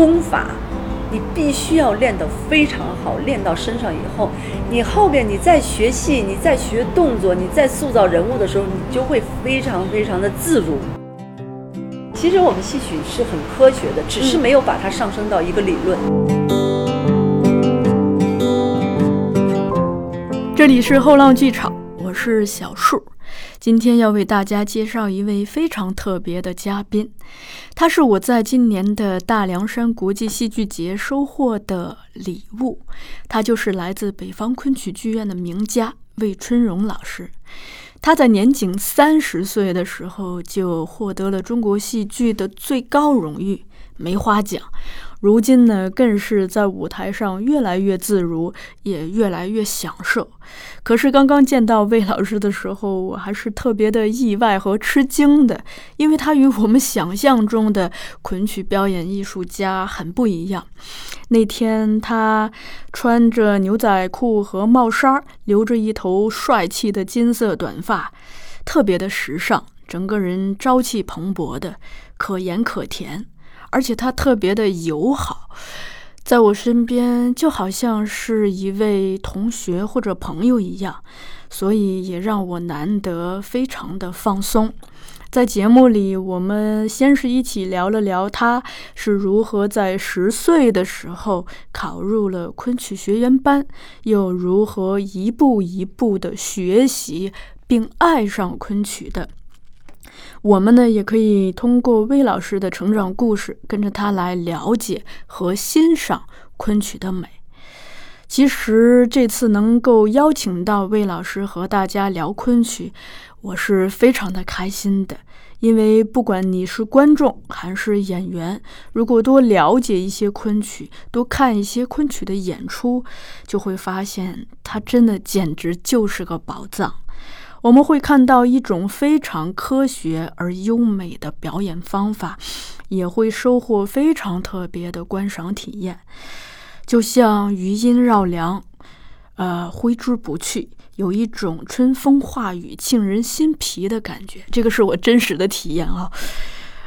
这个功法，你必须要练得非常好，练到身上以后，你后边你再学戏，你再学动作，你再塑造人物的时候，你就会非常非常的自如。其实我们戏曲是很科学的，只是没有把它上升到一个理论。这里是后浪剧场，我是小树。今天要为大家介绍一位非常特别的嘉宾，他是我在今年的大凉山国际戏剧节收获的礼物，他就是来自北方昆曲剧院的名家魏春荣老师。他在年仅三十岁的时候就获得了中国戏剧的最高荣誉梅花奖。如今呢，更是在舞台上越来越自如，也越来越享受。可是刚刚见到魏老师的时候，我还是特别的意外和吃惊的，因为他与我们想象中的昆曲表演艺术家很不一样。那天他穿着牛仔裤和帽衫，留着一头帅气的金色短发，特别的时尚，整个人朝气蓬勃的，可盐可甜。而且他特别的友好，在我身边就好像是一位同学或者朋友一样，所以也让我难得非常的放松。在节目里，我们先是一起聊了聊他是如何在十岁的时候考入了昆曲学员班，又如何一步一步的学习并爱上昆曲的。我们呢，也可以通过魏老师的成长故事，跟着他来了解和欣赏昆曲的美。其实这次能够邀请到魏老师和大家聊昆曲，我是非常的开心的。因为不管你是观众还是演员，如果多了解一些昆曲，多看一些昆曲的演出，就会发现它真的简直就是个宝藏。我们会看到一种非常科学而优美的表演方法，也会收获非常特别的观赏体验。就像余音绕梁，呃，挥之不去，有一种春风化雨、沁人心脾的感觉。这个是我真实的体验啊。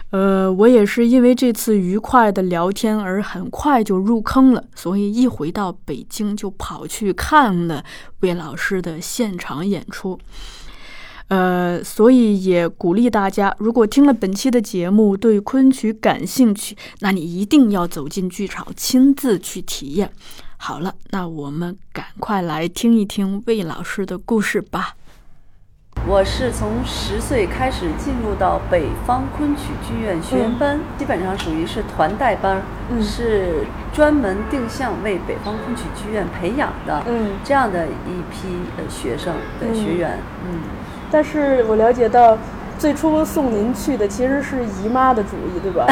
呃，我也是因为这次愉快的聊天而很快就入坑了，所以一回到北京就跑去看了魏老师的现场演出。呃，所以也鼓励大家，如果听了本期的节目对昆曲感兴趣，那你一定要走进剧场，亲自去体验。好了，那我们赶快来听一听魏老师的故事吧。我是从十岁开始进入到北方昆曲剧院学员班，基本上属于是团带班，是专门定向为北方昆曲剧院培养的嗯这样的一批呃学生的学员，嗯。但是我了解到，最初送您去的其实是姨妈的主意，对吧？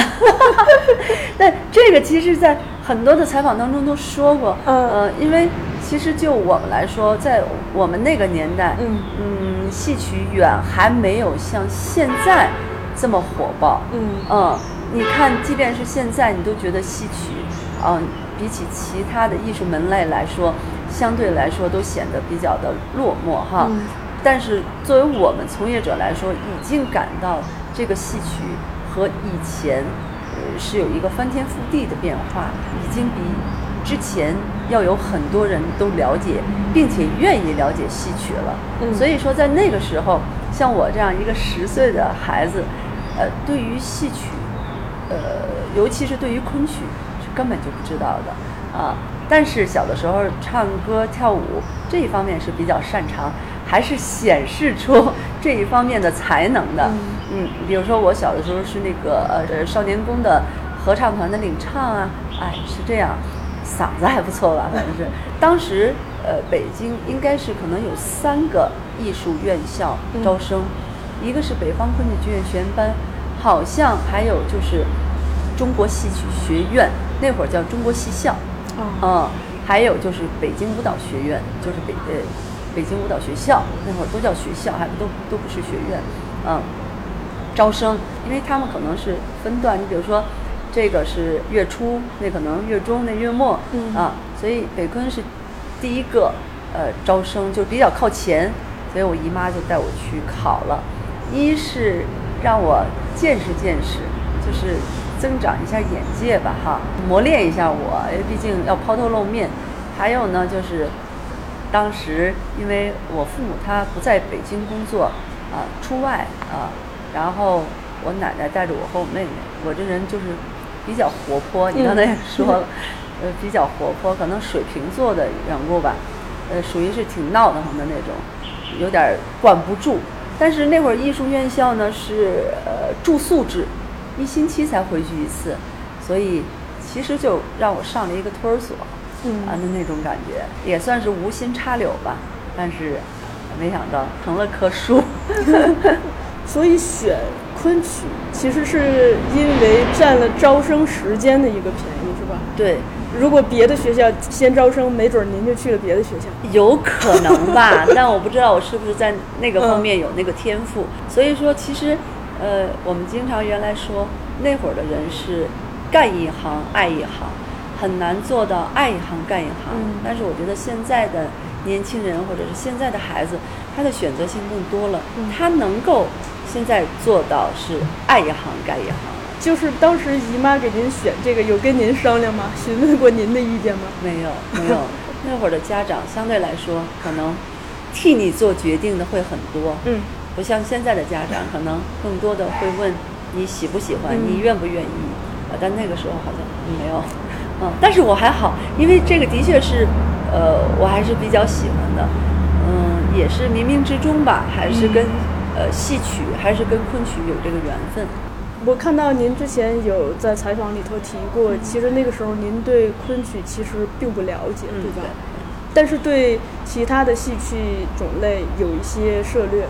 但这个其实，在很多的采访当中都说过，呃，因为其实就我们来说，在我们那个年代，嗯。嗯，戏曲远还没有像现在这么火爆，嗯。嗯，你看，即便是现在，你都觉得戏曲，嗯，比起其他的艺术门类来说，相对来说都显得比较的落寞，哈。但是作为我们从业者来说，已经感到这个戏曲和以前，呃，是有一个翻天覆地的变化，已经比之前要有很多人都了解，并且愿意了解戏曲了。所以说，在那个时候，像我这样一个十岁的孩子，呃，对于戏曲，呃，尤其是对于昆曲，是根本就不知道的啊。但是小的时候唱歌跳舞这一方面是比较擅长。还是显示出这一方面的才能的，嗯，比如说我小的时候是那个呃少年宫的合唱团的领唱啊，哎是这样，嗓子还不错吧，反正是。当时呃北京应该是可能有三个艺术院校招生，一个是北方昆曲剧院学员班，好像还有就是中国戏曲学院，那会儿叫中国戏校，嗯，还有就是北京舞蹈学院，就是北呃。北京舞蹈学校那会儿都叫学校，还都都不是学院，嗯，招生，因为他们可能是分段，你比如说，这个是月初，那可能月中，那月末，啊，所以北昆是第一个，呃，招生就比较靠前，所以我姨妈就带我去考了，一是让我见识见识，就是增长一下眼界吧，哈，磨练一下我，因为毕竟要抛头露面。还有呢，就是当时因为我父母他不在北京工作，啊，出外啊，然后我奶奶带着我和我妹妹，我这人就是比较活泼，你刚才也说了，呃，比较活泼，可能水瓶座的缘故吧，呃，属于是挺闹腾的那种，有点管不住。但是那会儿艺术院校呢是呃住宿制，一星期才回去一次，所以其实就让我上了一个托儿所，啊的那种感觉，也算是无心插柳吧。但是没想到成了棵树。所以选昆曲其实是因为占了招生时间的一个便宜，是吧？对。如果别的学校先招生，没准您就去了别的学校。有可能吧，但我不知道我是不是在那个方面有那个天赋。所以说，其实，呃，我们经常原来说那会儿的人是干一行爱一行，很难做到爱一行干一行。但是我觉得现在的年轻人或者是现在的孩子，他的选择性更多了，他能够现在做到是爱一行干一行。就是当时姨妈给您选这个，有跟您商量吗？询问过您的意见吗？没有，没有。那会儿的家长相对来说，可能替你做决定的会很多。嗯。不像现在的家长，可能更多的会问你喜不喜欢，你愿不愿意。啊，但那个时候好像没有。嗯，但是我还好，因为这个的确是，呃，我还是比较喜欢的。嗯，也是冥冥之中吧，还是跟呃戏曲，还是跟昆曲有这个缘分。我看到您之前有在采访里头提过，其实那个时候您对昆曲其实并不了解，对吧？但是对其他的戏曲种类有一些涉略，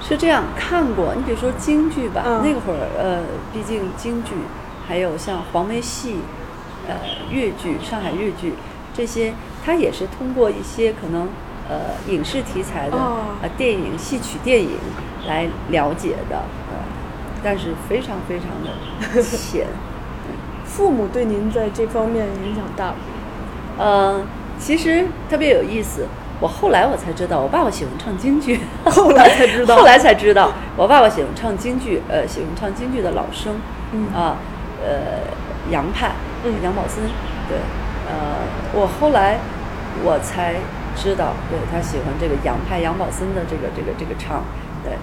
是这样看过。你比如说京剧吧，那个会儿呃，毕竟京剧还有像黄梅戏、呃越剧、上海越剧这些，它也是通过一些可能呃影视题材的呃电影、戏曲电影来了解的。但是非常非常的浅。父母对您在这方面影响大吗？嗯，其实特别有意思。我后来我才知道，我爸爸喜欢唱京剧。后来才知道。后来才知道，我爸爸喜欢唱京剧，呃，喜欢唱京剧的老生。嗯啊，呃，杨派，嗯，杨宝森，对，呃，我后来我才知道，对他喜欢这个杨派杨宝森的这个这个这个唱，对，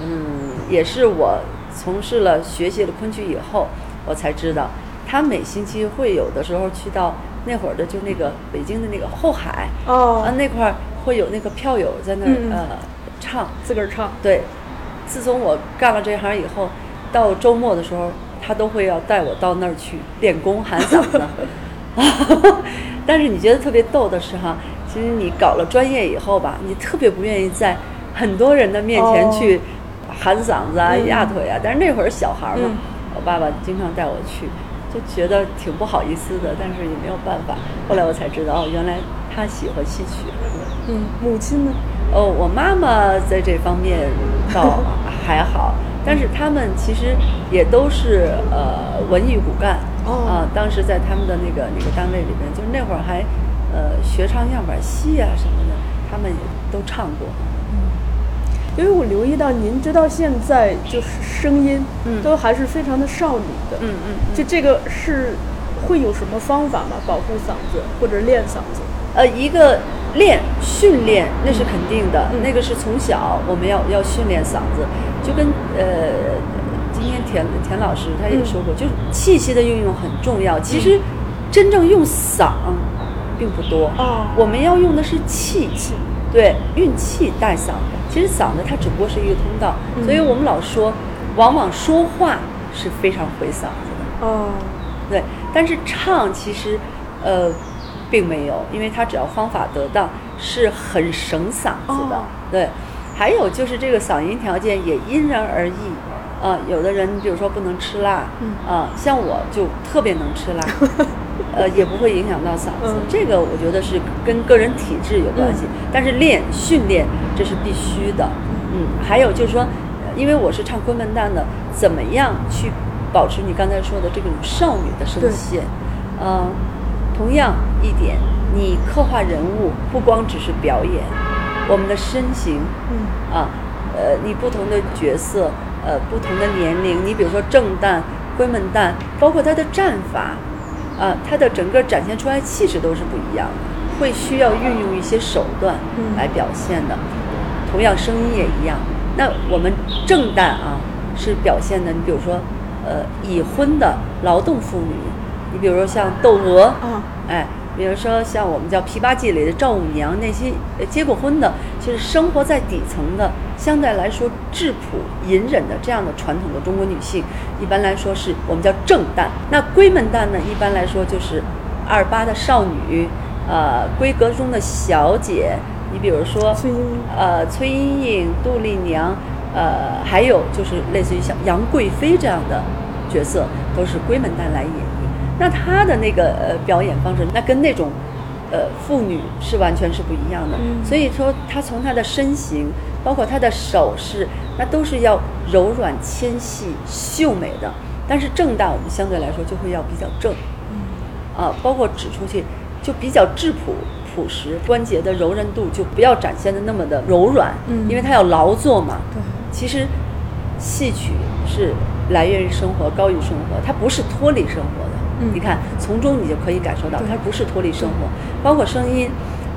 嗯，也是我。从事了学习了昆曲以后，我才知道，他每星期会有的时候去到那会儿的就那个北京的那个后海哦，啊那块儿会有那个票友在那儿呃唱自个儿唱对，自从我干了这行以后，到周末的时候他都会要带我到那儿去练功喊嗓子，但是你觉得特别逗的是哈，其实你搞了专业以后吧，你特别不愿意在很多人的面前去。喊嗓子啊，压腿啊，但是那会儿小孩嘛，我爸爸经常带我去，就觉得挺不好意思的，但是也没有办法。后来我才知道，哦，原来他喜欢戏曲。嗯，母亲呢？哦，我妈妈在这方面倒还好，但是他们其实也都是呃文艺骨干啊。当时在他们的那个那个单位里面，就是那会儿还呃学唱样板戏啊什么的，他们也都唱过。因为我留意到您直到现在就是声音，嗯，都还是非常的少女的，嗯嗯，就这个是会有什么方法吗？保护嗓子或者练嗓子？呃，一个练训练那是肯定的，那个是从小我们要要训练嗓子，就跟呃，今天田田老师他也说过，就是气息的运用很重要。其实真正用嗓并不多，哦，我们要用的是气，对，运气带嗓。其实嗓子它只不过是一个通道，所以我们老说，往往说话是非常毁嗓子的。哦，对，但是唱其实，呃，并没有，因为它只要方法得当，是很省嗓子的。对，还有就是这个嗓音条件也因人而异。啊，有的人比如说不能吃辣，啊，像我就特别能吃辣。呃，也不会影响到嗓子，这个我觉得是跟个人体质有关系。但是练训练这是必须的。嗯，还有就是说，因为我是唱昆门旦的，怎么样去保持你刚才说的这种少女的声线？嗯，同样一点，你刻画人物不光只是表演，我们的身形，嗯，啊，呃，你不同的角色，呃，不同的年龄，你比如说正旦。闺门旦，包括他的战法，啊，他的整个展现出来气势都是不一样的，会需要运用一些手段来表现的。同样，声音也一样。那我们正旦啊，是表现的，你比如说，呃，已婚的劳动妇女，你比如说像窦娥，哎。比如说像我们叫《琵琶记》里的赵五娘，那些结过婚的，其实生活在底层的，相对来说质朴隐忍的这样的传统的中国女性，一般来说是我们叫正旦。那闺门旦呢，一般来说就是二八的少女，呃，闺阁中的小姐。你比如说，呃，崔莺莺、杜丽娘，呃，还有就是类似于像杨贵妃这样的角色，都是闺门旦来演。那她的那个呃表演方式，那跟那种，呃妇女是完全是不一样的。所以说，她从她的身形，包括她的手势，那都是要柔软纤细、秀美的。但是正大我们相对来说就会要比较正，啊，包括指出去就比较质朴朴实，关节的柔韧度就不要展现的那么的柔软，因为它要劳作嘛。其实戏曲是来源于生活，高于生活，它不是脱离生活的。你看，从中你就可以感受到，它不是脱离生活，包括声音。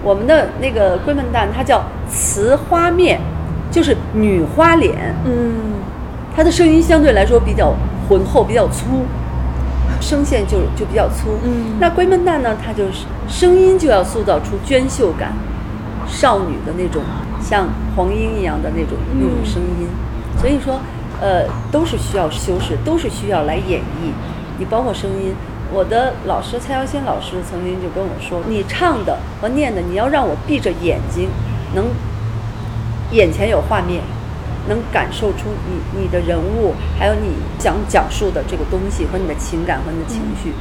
我们的那个闺门旦，它叫雌花面，就是女花脸。嗯，它的声音相对来说比较浑厚，比较粗，声线就就比较粗。嗯，那闺门旦呢，它就是声音就要塑造出娟秀感，少女的那种像黄莺一样的那种那种声音。所以说，呃，都是需要修饰，都是需要来演绎。你包括声音。我的老师蔡耀新老师曾经就跟我说：“你唱的和念的，你要让我闭着眼睛，能眼前有画面，能感受出你你的人物，还有你想讲述的这个东西和你的情感和你的情绪。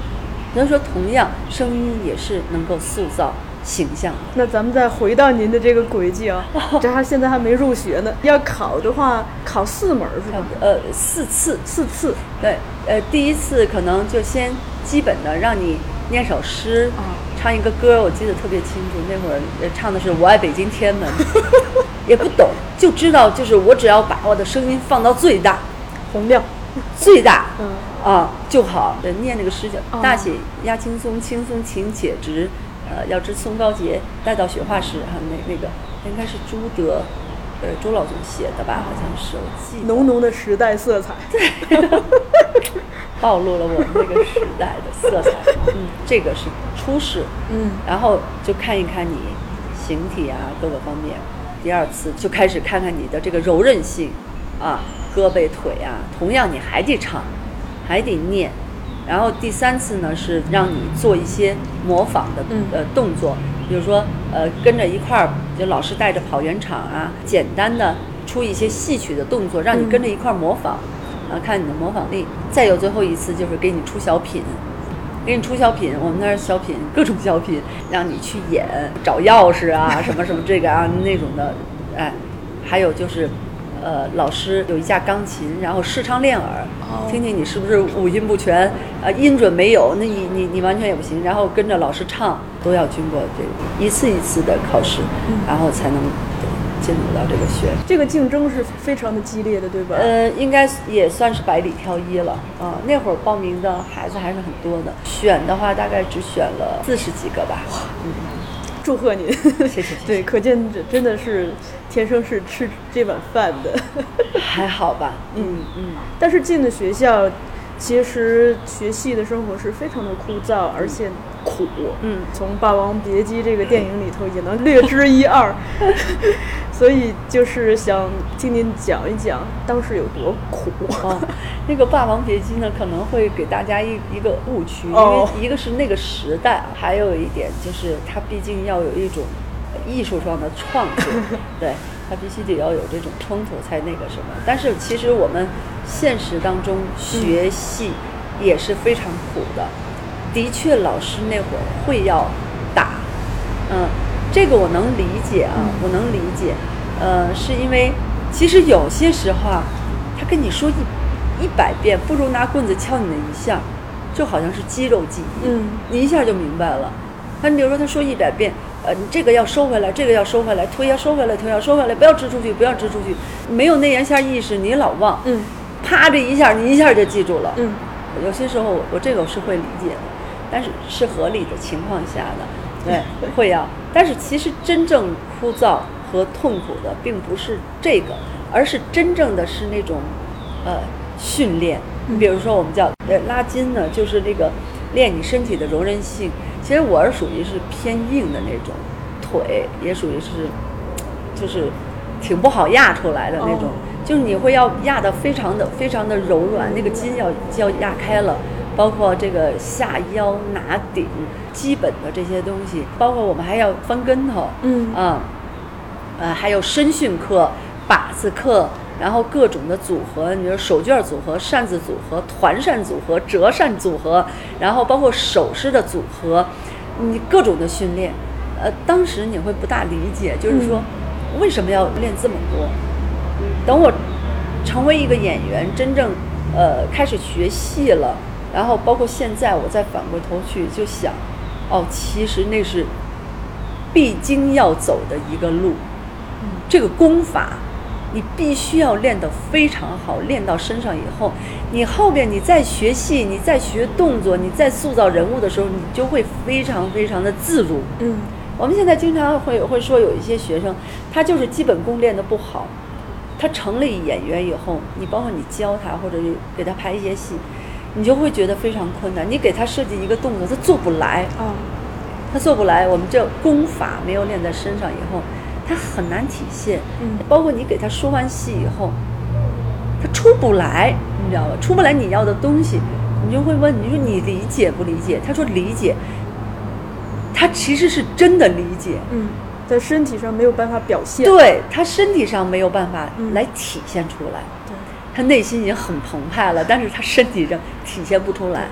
所以说，同样声音也是能够塑造形象。那咱们再回到您的这个轨迹啊，这还现在还没入学呢。要考的话，考四门是吧？呃，四次，四次。对，呃，第一次可能就先。基本的让你念首诗，唱一个歌，我记得特别清楚。那会儿唱的是《我爱北京天安门》，也不懂，就知道就是我只要把我的声音放到最大，洪亮，最大，嗯啊就好。念那个诗叫“大写压轻松，轻松情且直”。呃，要知松高洁，待到雪化时。哈，那那个应该是朱德，呃，周老总写的吧？好像是，我记。浓浓的时代色彩。对。暴露了我们那个时代的色彩，嗯，这个是初试，嗯，然后就看一看你形体啊各个方面，第二次就开始看看你的这个柔韧性，啊，胳膊腿啊，同样你还得唱，还得念，然后第三次呢是让你做一些模仿的呃动作，比如说呃跟着一块儿，就老师带着跑圆场啊，简单的出一些戏曲的动作，让你跟着一块儿模仿。啊，看你的模仿力。再有最后一次，就是给你出小品，给你出小品。我们那儿小品各种小品，让你去演找钥匙啊，什么什么这个啊那种的。哎，还有就是，呃，老师有一架钢琴，然后试唱练耳，听听你是不是五音不全，呃，音准没有，那你你你完全也不行。然后跟着老师唱，都要经过这一次一次的考试，然后才能。进入到这个学，这个竞争是非常的激烈的，对吧？呃，应该也算是百里挑一了啊。那会儿报名的孩子还是很多的，选的话大概只选了四十几个吧。嗯，祝贺您，谢谢。对，可见这真的是天生是吃这碗饭的。还好吧，嗯嗯。但是进了学校，其实学戏的生活是非常的枯燥，而且。苦，嗯，从《霸王别姬》这个电影里头也能略知一二，所以就是想听您讲一讲当时有多苦啊。那个《霸王别姬》呢，可能会给大家一一个误区，因为一个是那个时代，还有一点就是它毕竟要有一种艺术上的创作，对，它必须得要有这种冲突才那个什么。但是其实我们现实当中学戏也是非常苦的。的确，老师那会儿会要打，嗯，这个我能理解啊，我能理解，呃，是因为其实有些时候啊，他跟你说一一百遍，不如拿棍子敲你那一下，就好像是肌肉记忆，嗯，你一下就明白了。他你比如说他说一百遍，呃，你这个要收回来，这个要收回来，推要收回来，推要收回来，不要支出去，不要支出去，没有内言下意识，你老忘，嗯，啪这一下，你一下就记住了，嗯。有些时候我这个我是会理解的，但是是合理的情况下的，对，会要。但是其实真正枯燥和痛苦的并不是这个，而是真正的是那种呃训练。你比如说我们叫呃拉筋呢，就是那个练你身体的柔韧性。其实我是属于是偏硬的那种，腿也属于是就是挺不好压出来的那种。就是你会要压的非常的非常的柔软，那个筋要要压开了，包括这个下腰拿顶，基本的这些东西，包括我们还要翻跟头，嗯啊，呃还有身训课、靶子课，然后各种的组合，你说手绢组合、扇子组合、团扇组合、折扇组合，然后包括手势的组合，你各种的训练，呃，当时你会不大理解，就是说为什么要练这么多。等我成为一个演员，真正呃开始学戏了，然后包括现在，我再反过头去就想，哦，其实那是必经要走的一个路。这个功法，你必须要练得非常好，练到身上以后，你后边你再学戏，你再学动作，你再塑造人物的时候，你就会非常非常的自如。嗯，我们现在经常会会说有一些学生，他就是基本功练得不好。他成了演员以后，你包括你教他或者给他拍一些戏，你就会觉得非常困难。你给他设计一个动作，他做不来。啊，他做不来。我们这功法没有练在身上以后，他很难体现。嗯，包括你给他说完戏以后，他出不来，你知道吧？出不来你要的东西，你就会问，你说你理解不理解？他说理解。他其实是真的理解。嗯。在身体上没有办法表现，对他身体上没有办法来体现出来，对，他内心已经很澎湃了，但是他身体上体现不出来，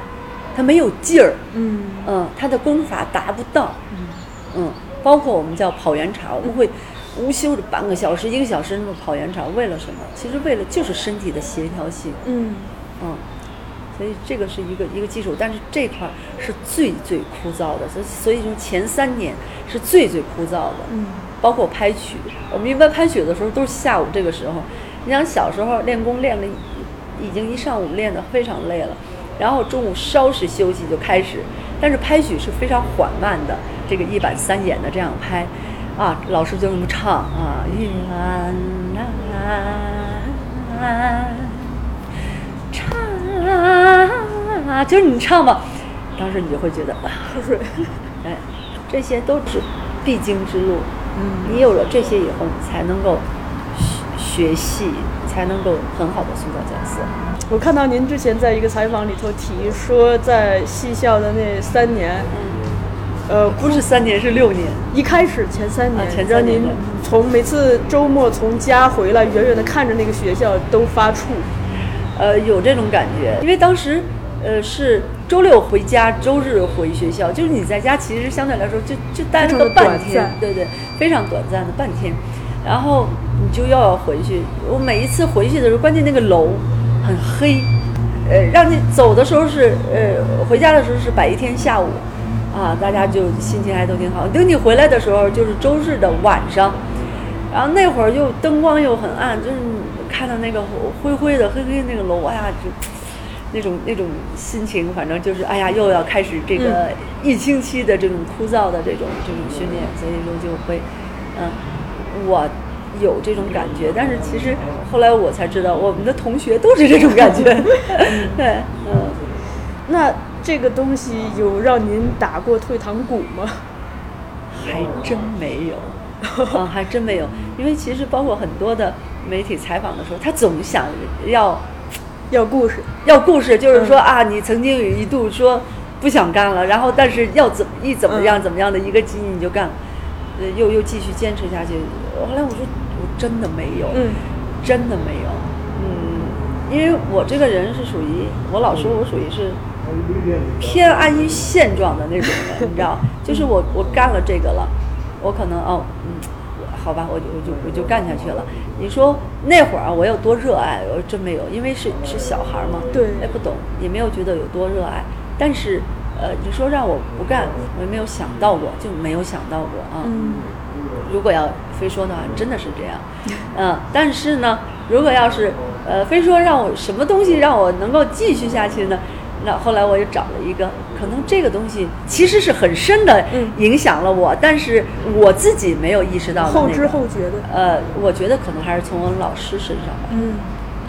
他没有劲儿，嗯嗯，他的功法达不到，嗯嗯，包括我们叫跑圆场，我们会无休的半个小时、一个小时那么跑圆场，为了什么？其实为了就是身体的协调性，嗯嗯。所以这个是一个一个基础，但是这块是最最枯燥的，所以所以就前三年是最最枯燥的。嗯，包括拍曲，我们一般拍曲的时候都是下午这个时候。你想小时候练功练了，已经一上午练得非常累了，然后中午稍事休息就开始，但是拍曲是非常缓慢的，这个一板三眼的这样拍，啊，老师就这么唱啊，云南。啊，就是你唱吧，当时你就会觉得啊，哎，这些都是必经之路。嗯，你有了这些以后，你才能够学戏，才能够很好的塑造角色。我看到您之前在一个采访里头提说，在戏校的那三年，呃，不是三年，是六年。一开始前三年，让您从每次周末从家回来，远远的看着那个学校都发怵。呃，有这种感觉，因为当时，呃，是周六回家，周日回学校，就是你在家其实相对来说就就待了个半天，对对，非常短暂的半天，然后你就要回去。我每一次回去的时候，关键那个楼很黑，呃，让你走的时候是呃，回家的时候是白天下午，啊，大家就心情还都挺好。等你回来的时候就是周日的晚上，然后那会儿又灯光又很暗，就是。看到那个灰灰的、黑黑那个楼，哎呀，就那种那种心情，反正就是哎呀，又要开始这个一星期的这种枯燥的这种这种训练，所以说就会，嗯，我有这种感觉。但是其实后来我才知道，我们的同学都是这种感觉。对，嗯，那这个东西有让您打过退堂鼓吗？还真没有，啊，还真没有，因为其实包括很多的。媒体采访的时候，他总想要要故事，要故事，就是说啊，你曾经有一度说不想干了，然后但是要怎一怎么样怎么样的一个机遇你就干，呃，又又继续坚持下去。后来我说我真的没有，嗯，真的没有，嗯，因为我这个人是属于我老说我属于是偏安于现状的那种人，你知道，就是我我干了这个了，我可能哦，嗯。好吧，我就我就我就干下去了。你说那会儿啊，我有多热爱？我真没有，因为是是小孩嘛，对，也不懂，也没有觉得有多热爱。但是，呃，你说让我不干，我也没有想到过，就没有想到过啊。嗯。如果要非说的话，真的是这样。嗯。但是呢，如果要是呃非说让我什么东西让我能够继续下去呢？那后来我又找了一个，可能这个东西其实是很深的影响了我，但是我自己没有意识到。后知后觉的。呃，我觉得可能还是从我老师身上吧。嗯。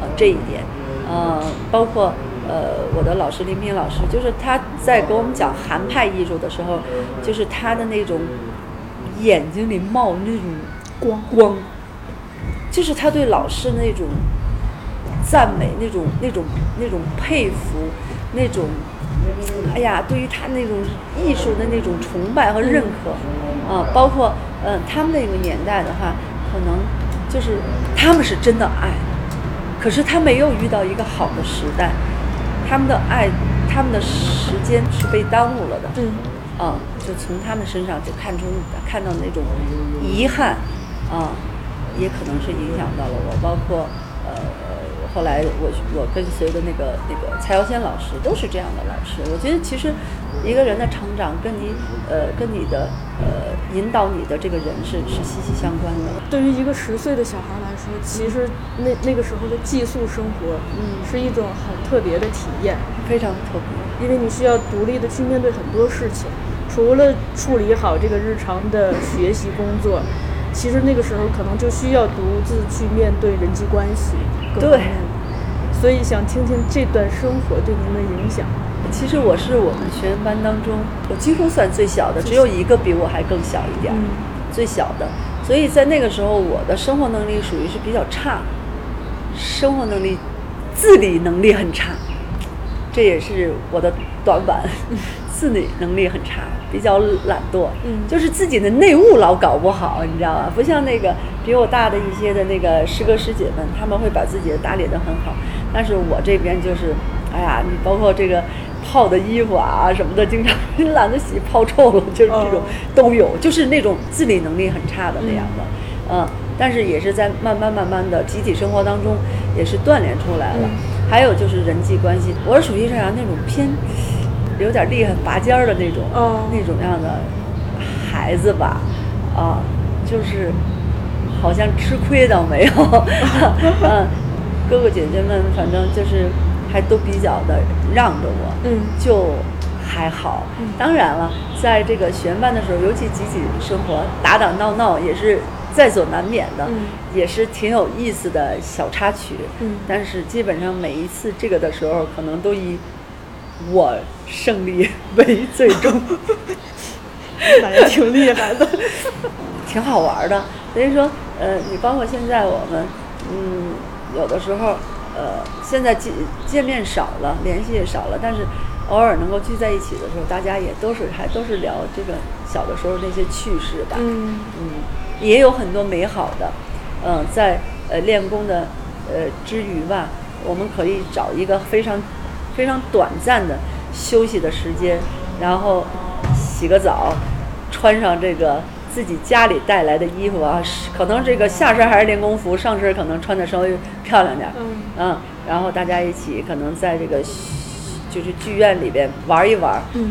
呃，这一点，呃，包括呃我的老师林平老师，就是他在给我们讲韩派艺术的时候，就是他的那种眼睛里冒那种光光，就是他对老师那种赞美，那种那种那种佩服。那种，哎呀，对于他那种艺术的那种崇拜和认可，啊，包括嗯，他们那个年代的话，可能就是他们是真的爱，可是他没有遇到一个好的时代，他们的爱，他们的时间是被耽误了的，嗯，啊，就从他们身上就看出看到那种遗憾，啊，也可能是影响到了我，包括呃。后来我我跟随的那个那个蔡耀先老师都是这样的老师。我觉得其实一个人的成长跟你呃跟你的呃引导你的这个人是是息息相关的。对于一个十岁的小孩来说，其实那那个时候的寄宿生活，嗯，是一种很特别的体验，非常特别。因为你需要独立的去面对很多事情，除了处理好这个日常的学习工作。其实那个时候可能就需要独自去面对人际关系，对，所以想听听这段生活对您的影响。其实我是我们学员班当中，我几乎算最小的，只有一个比我还更小一点，最小的。所以在那个时候，我的生活能力属于是比较差，生活能力、自理能力很差，这也是我的短板，自理能力很差。比较懒惰，嗯，就是自己的内务老搞不好，你知道吧？不像那个比我大的一些的那个师哥师姐们，他们会把自己打理得很好。但是我这边就是，哎呀，你包括这个泡的衣服啊什么的，经常懒得洗，泡臭了，就是这种都有，就是那种自理能力很差的那样的，嗯。但是也是在慢慢慢慢的集体生活当中，也是锻炼出来了。还有就是人际关系，我是属于这样那种偏。有点厉害拔尖儿的那种，那种样的孩子吧，啊，就是好像吃亏倒没有，嗯，哥哥姐姐们反正就是还都比较的让着我，嗯，就还好。当然了，在这个学班的时候，尤其集体生活打打闹闹也是在所难免的，也是挺有意思的小插曲。嗯，但是基本上每一次这个的时候，可能都以。我胜利为最终，感觉挺厉害的，挺好玩的。所以说，呃，你包括现在我们，嗯，有的时候，呃，现在见见面少了，联系也少了，但是偶尔能够聚在一起的时候，大家也都是还都是聊这个小的时候那些趣事吧。嗯嗯，也有很多美好的，嗯，在呃练功的呃之余吧，我们可以找一个非常。非常短暂的休息的时间，然后洗个澡，穿上这个自己家里带来的衣服啊，可能这个下身还是练功服，上身可能穿的稍微漂亮点儿，嗯，然后大家一起可能在这个就是剧院里边玩一玩，嗯，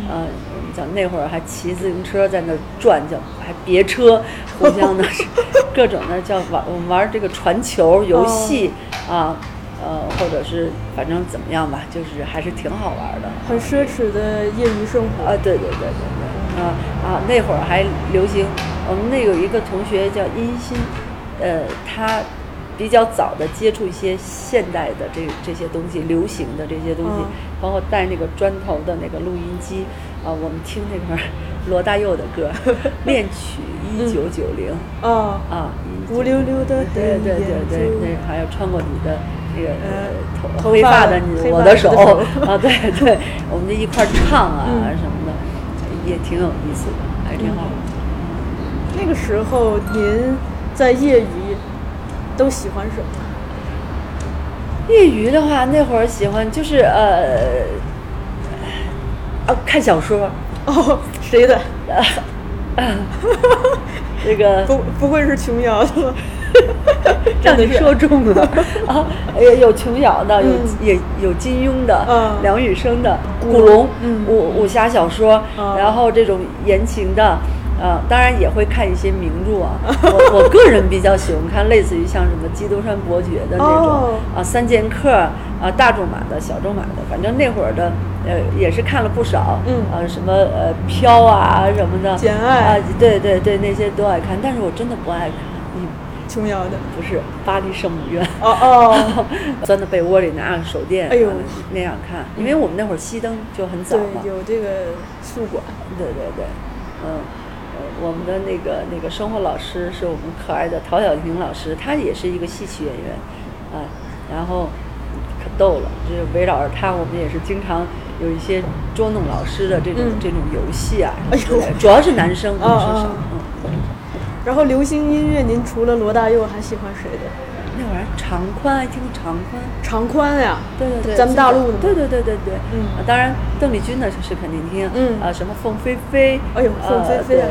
讲那会儿还骑自行车在那转，叫还别车，互相的 各种的叫玩玩这个传球游戏啊。呃，或者是反正怎么样吧，就是还是挺好玩的。很奢侈的业余生活啊！对对对对对，啊啊，那会儿还流行，我们那有一个同学叫殷鑫，呃，他比较早的接触一些现代的这这些东西，流行的这些东西，包括带那个砖头的那个录音机啊，我们听那会儿罗大佑的歌，《恋曲一九九零》啊啊，乌溜溜的对对对对，那还要穿过你的。这个头黑发的你我的手啊，对对，我们就一块儿唱啊什么的，也挺有意思的，还挺好的。那个时候您在业余都喜欢什么？业余的话，那会儿喜欢就是呃，啊，看小说。哦，谁的？这个不不会是琼瑶的。让你说中了 啊！有有琼瑶的，有也有金庸的，梁羽生的古龙，武武侠小说，然后这种言情的，呃，当然也会看一些名著啊。我我个人比较喜欢看类似于像什么《基督山伯爵》的那种啊，《三剑客》啊，大仲马的小仲马的，反正那会儿的呃也是看了不少。嗯。呃，什么呃飘啊什么的。简爱。啊，对对对，那些都爱看，但是我真的不爱看。嗯。琼瑶的。不是巴黎圣母院。哦哦。钻到被窝里拿着手电。哎呦。那样看，因为我们那会儿熄灯就很早嘛。有这个宿管。对对对，嗯。我们的那个那个生活老师是我们可爱的陶晓婷老师，她也是一个戏曲演员，啊，然后可逗了，就是围绕着她，我们也是经常有一些捉弄老师的这种这种游戏啊。哎呦，主要是男生，女生少。嗯。然后流行音乐，您除了罗大佑还喜欢谁的？那会儿长宽，爱听长宽。长宽呀？对对对。咱们大陆的。对对对对对。嗯。当然，邓丽君的是肯定听。嗯。啊，什么凤飞飞？哎呦，凤飞飞。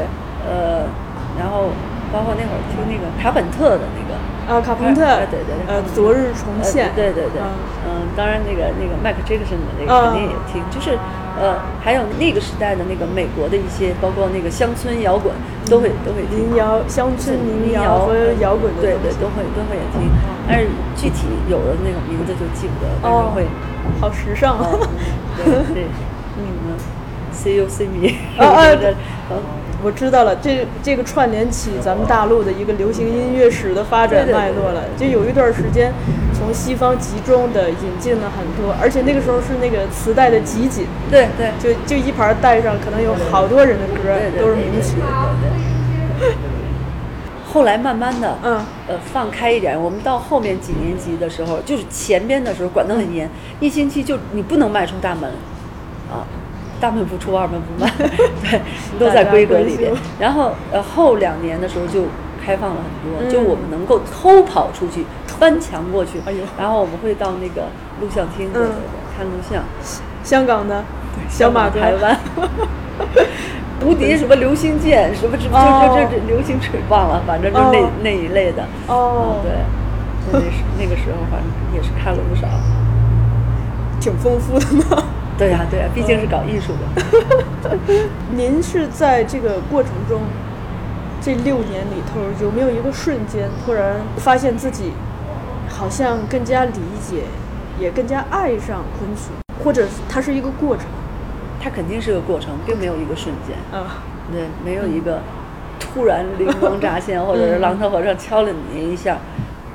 呃，然后包括那会儿听那个卡本特的那个啊，卡本特，对对，呃，昨日重现，对对对，嗯，当然那个那个迈克杰克逊的那个肯定也听，就是呃，还有那个时代的那个美国的一些，包括那个乡村摇滚，都会都会听。民谣、乡村民谣和摇滚的，对对，都会都会也听，但是具体有的那个名字就记不得，但是会。好时尚 啊！对对，嗯，See you, see me。啊。我知道了，这这个串联起咱们大陆的一个流行音乐史的发展脉络了。就有一段时间，从西方集中的引进了很多，而且那个时候是那个磁带的集锦，对对，就就一盘带上，可能有好多人的歌都是名曲。后来慢慢的，嗯，呃，放开一点。我们到后面几年级的时候，就是前边的时候管得很严，一星期就你不能迈出大门，啊。大门不出，二门不迈，对，都在规格里边。然后，呃，后两年的时候就开放了很多，就我们能够偷跑出去，翻墙过去。哎呦！然后我们会到那个录像厅，对对对，看录像。香港的，小马台湾，无敌什么流星剑，什么什么，就就就流星锤忘了，反正就那那一类的。哦。对，那是那个时候，反正也是看了不少，挺丰富的呢。对呀，对呀，毕竟是搞艺术的。您是在这个过程中，这六年里头有没有一个瞬间，突然发现自己好像更加理解，也更加爱上昆曲，或者它是一个过程？它肯定是个过程，并没有一个瞬间。啊，对，没有一个突然灵光乍现，或者是狼头和尚敲了你一下。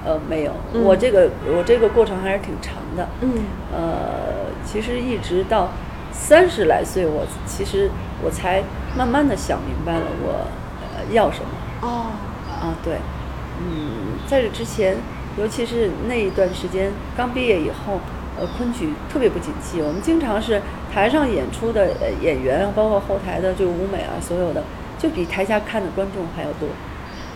呃，没有，我这个我这个过程还是挺长的。嗯，呃，其实一直到三十来岁，我其实我才慢慢的想明白了我要什么。哦，啊，对，嗯，在这之前，尤其是那一段时间刚毕业以后，呃，昆曲特别不景气，我们经常是台上演出的演员，包括后台的这个舞美啊，所有的就比台下看的观众还要多。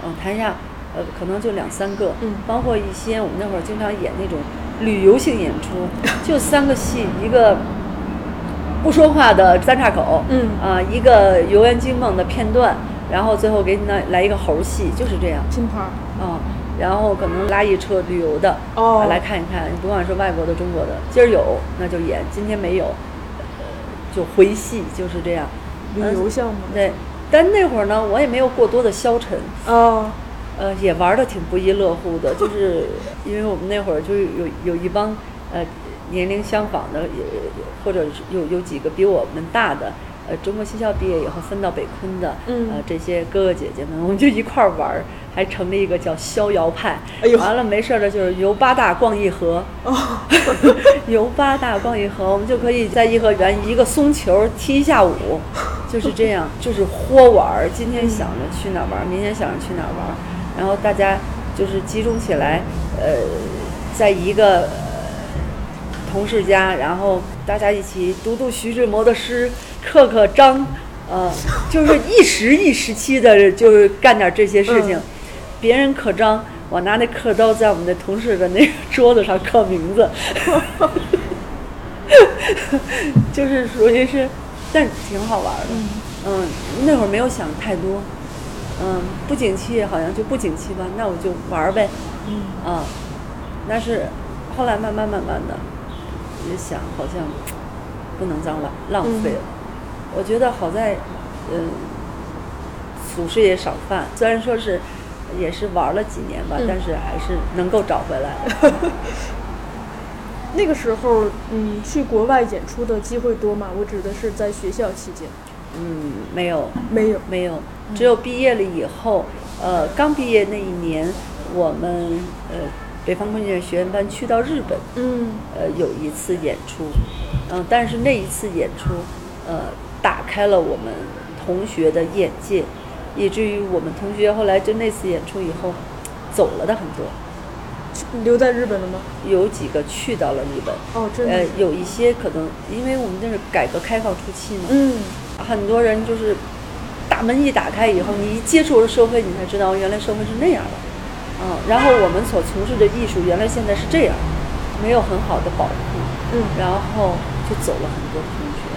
嗯，台下。呃，可能就两三个，嗯，包括一些我们那会儿经常演那种旅游性演出，就三个戏，一个不说话的三岔口，嗯，啊，一个游园惊梦的片段，然后最后给你来来一个猴戏，就是这样，拼盘，啊，然后可能拉一车旅游的，哦，来看一看，你不管是外国的、中国的，今儿有那就演，今天没有，就回戏，就是这样，旅游项目，对，但那会儿呢，我也没有过多的消沉，哦。呃，也玩的挺不亦乐乎的，就是因为我们那会儿就有有一帮呃年龄相仿的，也或者有有几个比我们大的，呃，中国新校毕业以后分到北昆的，呃，这些哥哥姐姐们，我们就一块儿玩，还成立一个叫逍遥派。哎呦，完了没事儿的就是游八大逛颐和，游八大逛颐和，我们就可以在颐和园一个松球踢一下午，就是这样，就是豁玩儿。今天想着去哪儿玩，明天想着去哪儿玩。然后大家就是集中起来，呃，在一个同事家，然后大家一起读读徐志摩的诗，刻刻章，呃，就是一时一时期的，就是干点这些事情。别人刻章，我拿那刻刀在我们的同事的那个桌子上刻名字，就是属于是，但挺好玩的。嗯，那会儿没有想太多。嗯，不景气好像就不景气吧，那我就玩呗。嗯啊，但是后来慢慢慢慢的也想，好像不能脏了，浪费了。我觉得好在，嗯，祖师爷赏饭。虽然说是也是玩了几年吧，但是还是能够找回来的。那个时候，嗯，去国外演出的机会多吗？我指的是在学校期间。嗯，没有，没有，没有，只有毕业了以后，呃，刚毕业那一年，我们呃北方空军学院班去到日本，嗯，呃，有一次演出，嗯，但是那一次演出，呃，打开了我们同学的眼界，以至于我们同学后来就那次演出以后，走了的很多。留在日本了吗？有几个去到了日本。哦，真的。呃，有一些可能，因为我们那是改革开放初期嘛。嗯。很多人就是大门一打开以后，你一接触了社会，你才知道原来社会是那样的。嗯。然后我们所从事的艺术，原来现在是这样，没有很好的保护。嗯。然后就走了很多同学，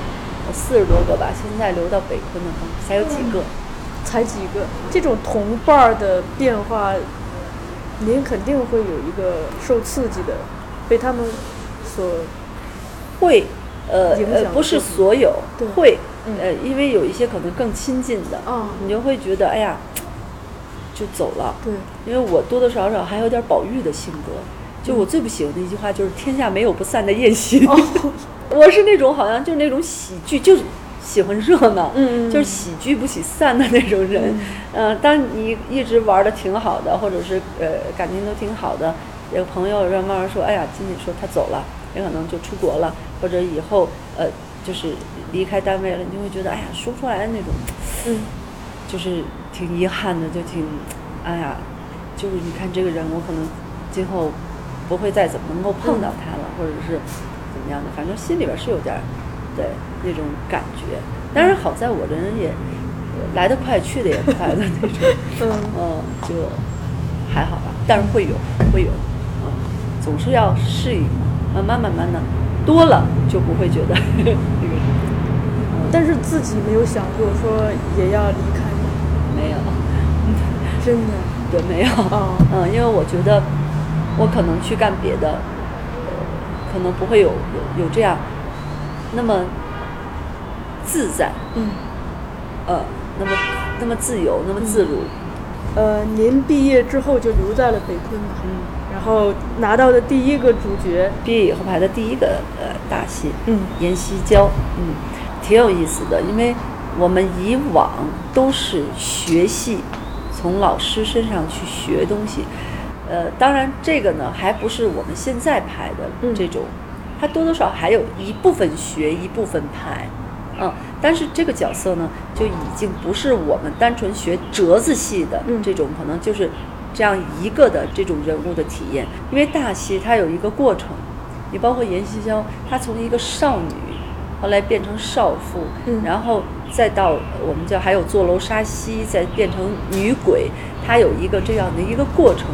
四十多个吧，现在留到北昆的才有几个。才几个？这种同伴的变化。您肯定会有一个受刺激的，被他们所会呃呃不是所有会呃因为有一些可能更亲近的，你就会觉得哎呀就走了。对，因为我多多少少还有点宝玉的性格，就我最不喜欢的一句话就是天下没有不散的宴席。我是那种好像就是那种喜剧就是。喜欢热闹，嗯就是喜剧不喜散的那种人，嗯，当你一直玩的挺好的，或者是呃感情都挺好的，有朋友让慢慢说，哎呀，今天说他走了，也可能就出国了，或者以后呃就是离开单位了，你就会觉得，哎呀，说不出来的那种，嗯，就是挺遗憾的，就挺，哎呀，就是你看这个人，我可能今后不会再怎么能够碰到他了，或者是怎么样的，反正心里边是有点。对那种感觉，当然好在我这人也来得快，去的也快的那种，嗯，就还好吧。但是会有，会有，嗯，总是要适应，慢慢慢慢的，多了就不会觉得那个。但是自己没有想过说也要离开吗？没有，真的，对，没有。嗯，因为我觉得我可能去干别的，呃可能不会有有有这样。那么自在，嗯，呃，那么那么自由，那么自如，呃，您毕业之后就留在了北昆嘛，嗯，然后拿到的第一个主角，毕业以后排的第一个呃大戏，嗯，阎锡娇，嗯，挺有意思的，因为我们以往都是学戏，从老师身上去学东西，呃，当然这个呢还不是我们现在拍的这种。它多多少还有一部分学，一部分拍，嗯，但是这个角色呢，就已经不是我们单纯学折子戏的这种，可能就是这样一个的这种人物的体验。因为大戏它有一个过程，你包括阎锡娇，她从一个少女，后来变成少妇，然后再到我们叫还有坐楼杀妻，再变成女鬼，她有一个这样的一个过程。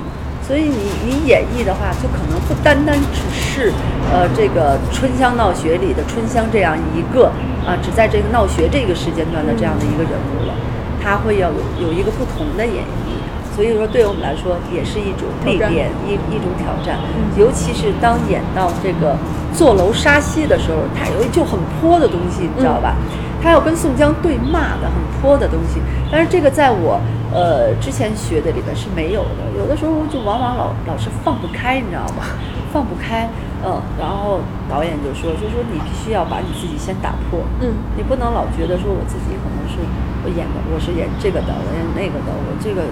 所以你你演绎的话，就可能不单单只是，呃，这个春香闹学里的春香这样一个啊，只在这个闹学这个时间段的这样的一个人物了，他会要有有一个不同的演绎。所以说，对我们来说也是一种历练，一一种挑战。尤其是当演到这个坐楼杀妻的时候，他有一就很泼的东西，你知道吧？他要跟宋江对骂的很泼的东西，但是这个在我。呃，之前学的里边是没有的，有的时候就往往老老是放不开，你知道吗？放不开，嗯，然后导演就说，就说你必须要把你自己先打破，嗯，你不能老觉得说我自己可能是我演的，我是演这个的，我演那个的，我这个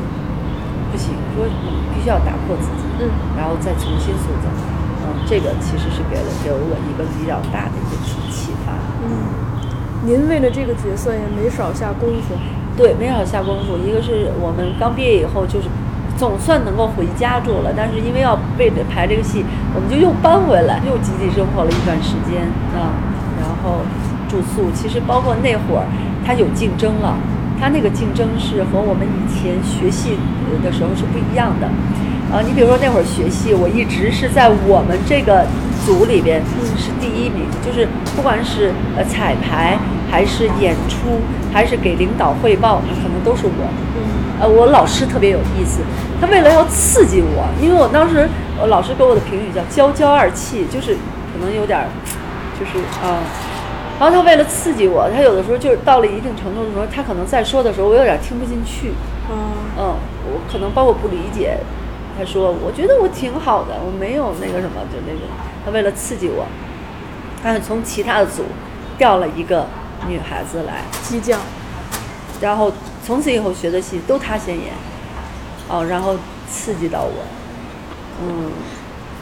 不行，说你必须要打破自己，嗯，然后再重新塑造，嗯，这个其实是给了给了我一个比较大的一个启启发，嗯，您为了这个角色也没少下功夫。对，没少下功夫。一个是我们刚毕业以后，就是总算能够回家住了，但是因为要为了排这个戏，我们就又搬回来，又集体生活了一段时间啊。然后住宿，其实包括那会儿，他有竞争了，他那个竞争是和我们以前学戏的时候是不一样的。呃，你比如说那会儿学戏，我一直是在我们这个组里边是第一名，就是不管是呃彩排。还是演出，还是给领导汇报，那可能都是我。嗯，呃，我老师特别有意思，他为了要刺激我，因为我当时，我老师给我的评语叫“娇娇二气”，就是可能有点儿，就是啊，然后他为了刺激我，他有的时候就是到了一定程度的时候，他可能在说的时候，我有点听不进去。嗯嗯，我可能包括不理解。他说：“我觉得我挺好的，我没有那个什么，就那个。他为了刺激我，他从其他的组调了一个女孩子来激将，然后从此以后学的戏都他先演。哦，然后刺激到我。嗯，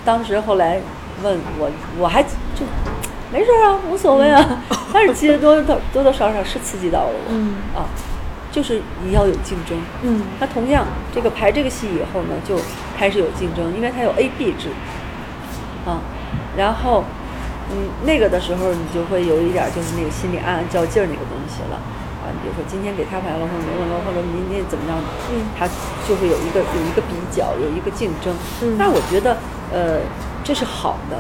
当时后来问我，我还就没事啊，无所谓啊。但是其实多多多多少少是刺激到了我。嗯啊。”就是你要有竞争，嗯，那同样这个排这个戏以后呢，就开始有竞争，因为它有 A、B 制，啊，然后，嗯，那个的时候你就会有一点就是那个心里暗暗较劲儿那个东西了，啊，你比如说今天给他排了，或者没有了，或者明天怎么样，嗯，他就会有一个有一个比较，有一个竞争，嗯，但我觉得，呃，这是好的，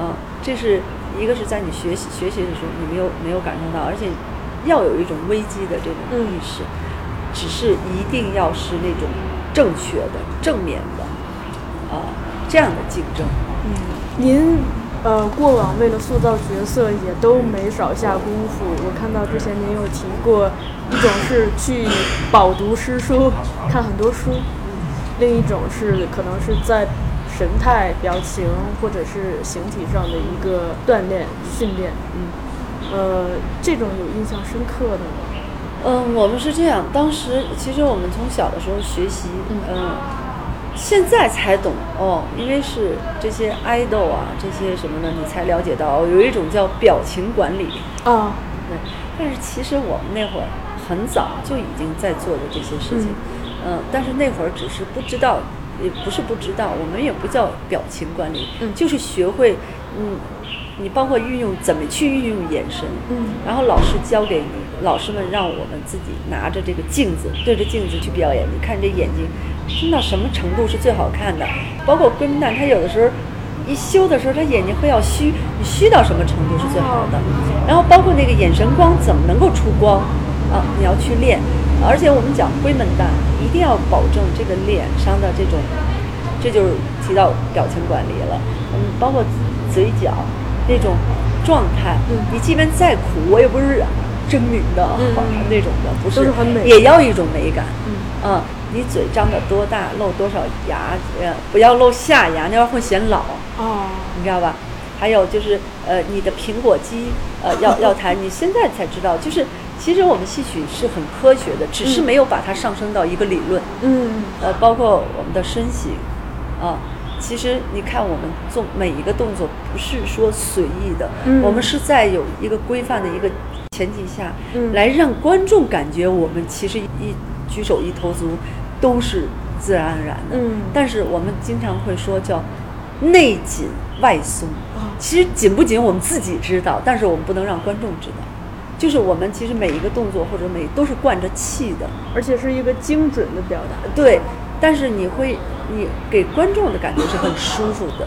啊，这是一个是在你学习学习的时候你没有没有感受到，而且。要有一种危机的这种意识，只是一定要是那种正确的、正面的啊这样的竞争。嗯，您呃过往为了塑造角色也都没少下功夫。我看到之前您有提过，一种是去饱读诗书，看很多书；另一种是可能是在神态、表情或者是形体上的一个锻炼、训练。嗯。呃，这种有印象深刻的吗？嗯，我们是这样，当时其实我们从小的时候学习，嗯，现在才懂哦，因为是这些爱豆啊，这些什么的，你才了解到有一种叫表情管理啊。对，但是其实我们那会儿很早就已经在做的这些事情，嗯，但是那会儿只是不知道，也不是不知道，我们也不叫表情管理，嗯就是学会，嗯。你包括运用怎么去运用眼神，嗯，然后老师教给你，老师们让我们自己拿着这个镜子，对着镜子去表演。你看这眼睛，伸到什么程度是最好看的？包括闺蜜蛋，她有的时候一修的时候，他眼睛会要虚，你虚到什么程度是最好的？然后包括那个眼神光怎么能够出光啊？你要去练，而且我们讲闺门蛋一定要保证这个脸上的这种，这就是提到表情管理了。嗯，包括嘴角。那种状态，你即便再苦，我也不是狰狞的，那种的，不是，也要一种美感。嗯，你嘴张得多大，露多少牙，呃，不要露下牙，那样会显老。哦，你知道吧？还有就是，呃，你的苹果肌，呃，要 要弹。你现在才知道，就是其实我们戏曲是很科学的，只是没有把它上升到一个理论。嗯，呃，包括我们的身形，啊。其实你看，我们做每一个动作不是说随意的，我们是在有一个规范的一个前提下，来让观众感觉我们其实一举手一投足都是自然而然的。嗯，但是我们经常会说叫内紧外松。其实紧不紧我们自己知道，但是我们不能让观众知道。就是我们其实每一个动作或者每都是灌着气的，而且是一个精准的表达。对。但是你会，你给观众的感觉是很舒服的，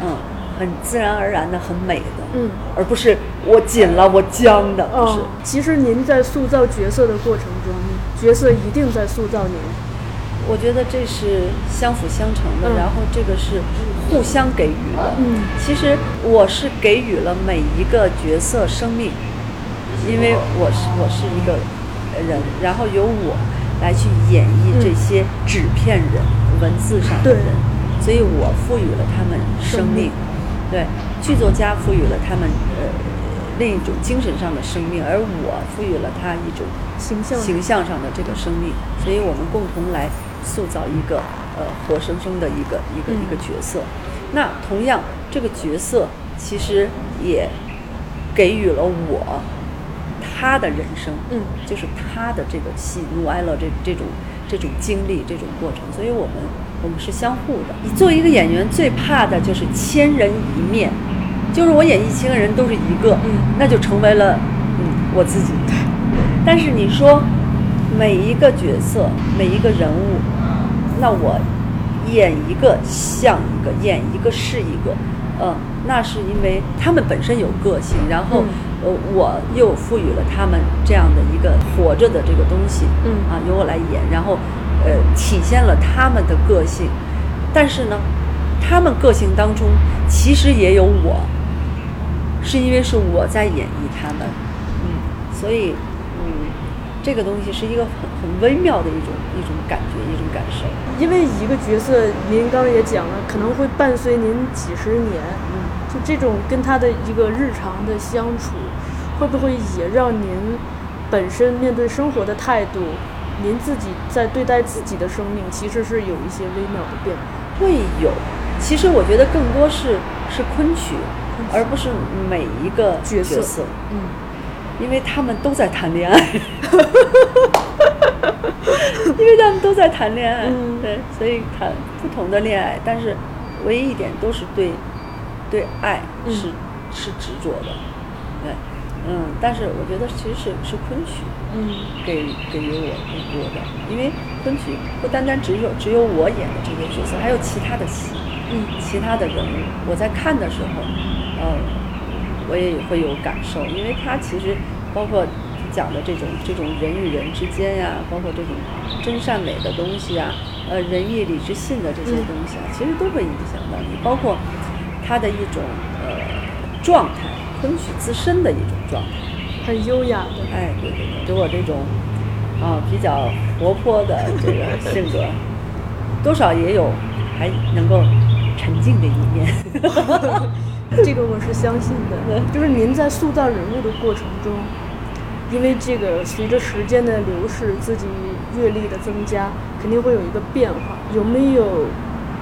嗯，很自然而然的，很美的，嗯，而不是我紧了，我僵的，不是。其实您在塑造角色的过程中，角色一定在塑造您。我觉得这是相辅相成的，然后这个是互相给予的。嗯，其实我是给予了每一个角色生命，因为我是我是一个人，然后有我。来去演绎这些纸片人、文字上的人，所以我赋予了他们生命。对，剧作家赋予了他们呃另一种精神上的生命，而我赋予了他一种形象形象上的这个生命。所以我们共同来塑造一个呃活生生的一个一个一个角色。那同样，这个角色其实也给予了我。他的人生，嗯，就是他的这个喜怒哀乐这这种这种经历这种过程，所以我们我们是相互的。你作为一个演员，最怕的就是千人一面，就是我演一千个人都是一个，嗯，那就成为了嗯我自己。但是你说每一个角色每一个人物，那我演一个像一个，演一个是一个，嗯，那是因为他们本身有个性，然后。呃，我又赋予了他们这样的一个活着的这个东西，嗯啊，由我来演，然后，呃，体现了他们的个性，但是呢，他们个性当中其实也有我，是因为是我在演绎他们，嗯，所以嗯，这个东西是一个很很微妙的一种一种感觉一种感受。因为一个角色，您刚刚也讲了，可能会伴随您几十年，嗯，就这种跟他的一个日常的相处，会不会也让您本身面对生活的态度？您自己在对待自己的生命，其实是有一些微妙的变化。会有，其实我觉得更多是是昆曲，而不是每一个角色。嗯，因为他们都在谈恋爱，因为他们都在谈恋爱，对，所以谈不同的恋爱，但是唯一一点都是对对爱是是执着的，对。嗯，但是我觉得其实是是昆曲，嗯，给给予我更多的，因为昆曲不单单只有只有我演的这些角色，还有其他的戏，嗯，其他的人物，我在看的时候，嗯，我也会有感受，因为它其实包括讲的这种这种人与人之间呀，包括这种真善美的东西啊，呃，仁义礼智信的这些东西啊，其实都会影响到你，包括他的一种呃状态。昆曲自身的一种状态，很优雅的。哎，对对对，就我这种啊比较活泼的这个 性格，多少也有还能够沉静的一面。这个我是相信的。就是您在塑造人物的过程中，因为这个随着时间的流逝，自己阅历的增加，肯定会有一个变化。有没有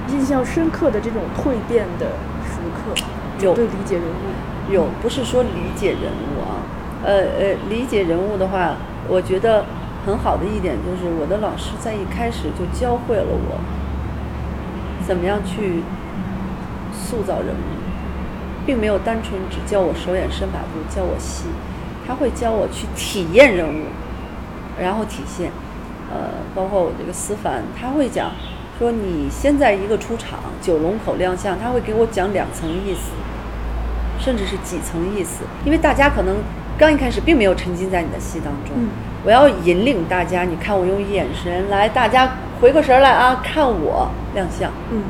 印象深刻的这种蜕变的时刻？有对理解人物。有，不是说理解人物啊，呃呃，理解人物的话，我觉得很好的一点就是我的老师在一开始就教会了我，怎么样去塑造人物，并没有单纯只教我手眼身法步，教我戏，他会教我去体验人物，然后体现，呃，包括我这个思凡，他会讲说你现在一个出场九龙口亮相，他会给我讲两层意思。甚至是几层意思，因为大家可能刚一开始并没有沉浸在你的戏当中。我要引领大家，你看我用眼神来，大家回过神来啊，看我亮相。嗯，